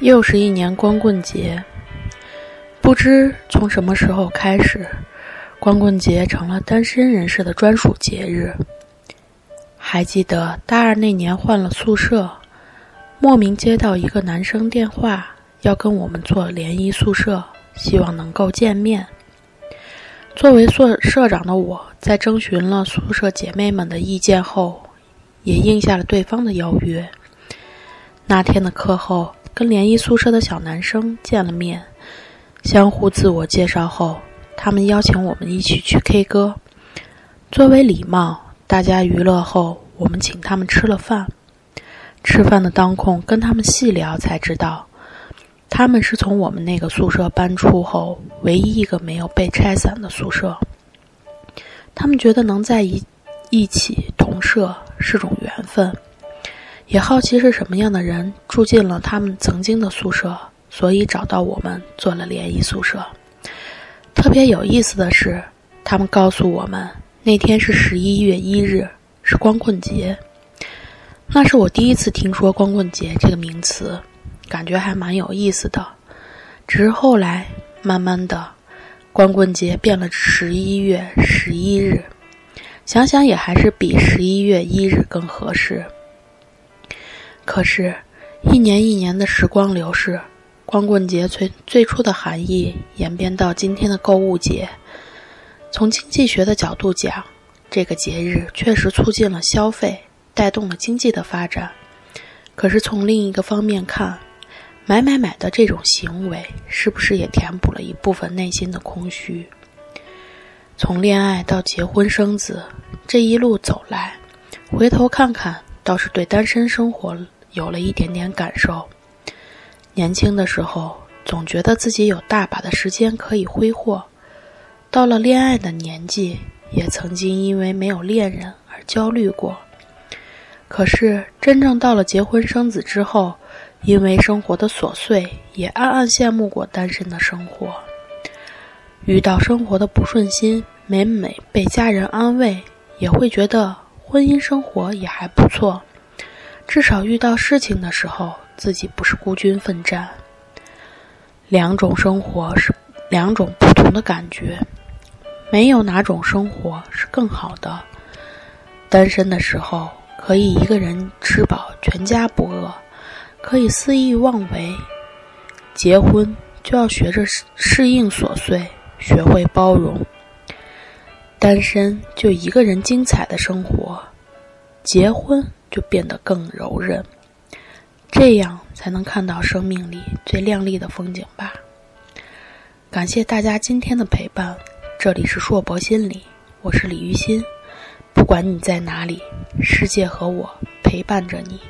又是一年光棍节，不知从什么时候开始，光棍节成了单身人士的专属节日。还记得大二那年换了宿舍，莫名接到一个男生电话，要跟我们做联谊宿舍，希望能够见面。作为宿舍长的我，在征询了宿舍姐妹们的意见后，也应下了对方的邀约。那天的课后。跟联谊宿舍的小男生见了面，相互自我介绍后，他们邀请我们一起去 K 歌。作为礼貌，大家娱乐后，我们请他们吃了饭。吃饭的当空，跟他们细聊才知道，他们是从我们那个宿舍搬出后唯一一个没有被拆散的宿舍。他们觉得能在一一起同舍是种缘分。也好奇是什么样的人住进了他们曾经的宿舍，所以找到我们做了联谊宿舍。特别有意思的是，他们告诉我们那天是十一月一日，是光棍节。那是我第一次听说“光棍节”这个名词，感觉还蛮有意思的。只是后来慢慢的，光棍节变了十一月十一日，想想也还是比十一月一日更合适。可是，一年一年的时光流逝，光棍节最最初的含义演变到今天的购物节。从经济学的角度讲，这个节日确实促进了消费，带动了经济的发展。可是从另一个方面看，买买买的这种行为，是不是也填补了一部分内心的空虚？从恋爱到结婚生子这一路走来，回头看看，倒是对单身生活。有了一点点感受。年轻的时候，总觉得自己有大把的时间可以挥霍；到了恋爱的年纪，也曾经因为没有恋人而焦虑过。可是，真正到了结婚生子之后，因为生活的琐碎，也暗暗羡慕过单身的生活。遇到生活的不顺心，每每被家人安慰，也会觉得婚姻生活也还不错。至少遇到事情的时候，自己不是孤军奋战。两种生活是两种不同的感觉，没有哪种生活是更好的。单身的时候可以一个人吃饱全家不饿，可以肆意妄为；结婚就要学着适应琐碎，学会包容。单身就一个人精彩的生活，结婚。就变得更柔韧，这样才能看到生命里最亮丽的风景吧。感谢大家今天的陪伴，这里是硕博心理，我是李玉欣。不管你在哪里，世界和我陪伴着你。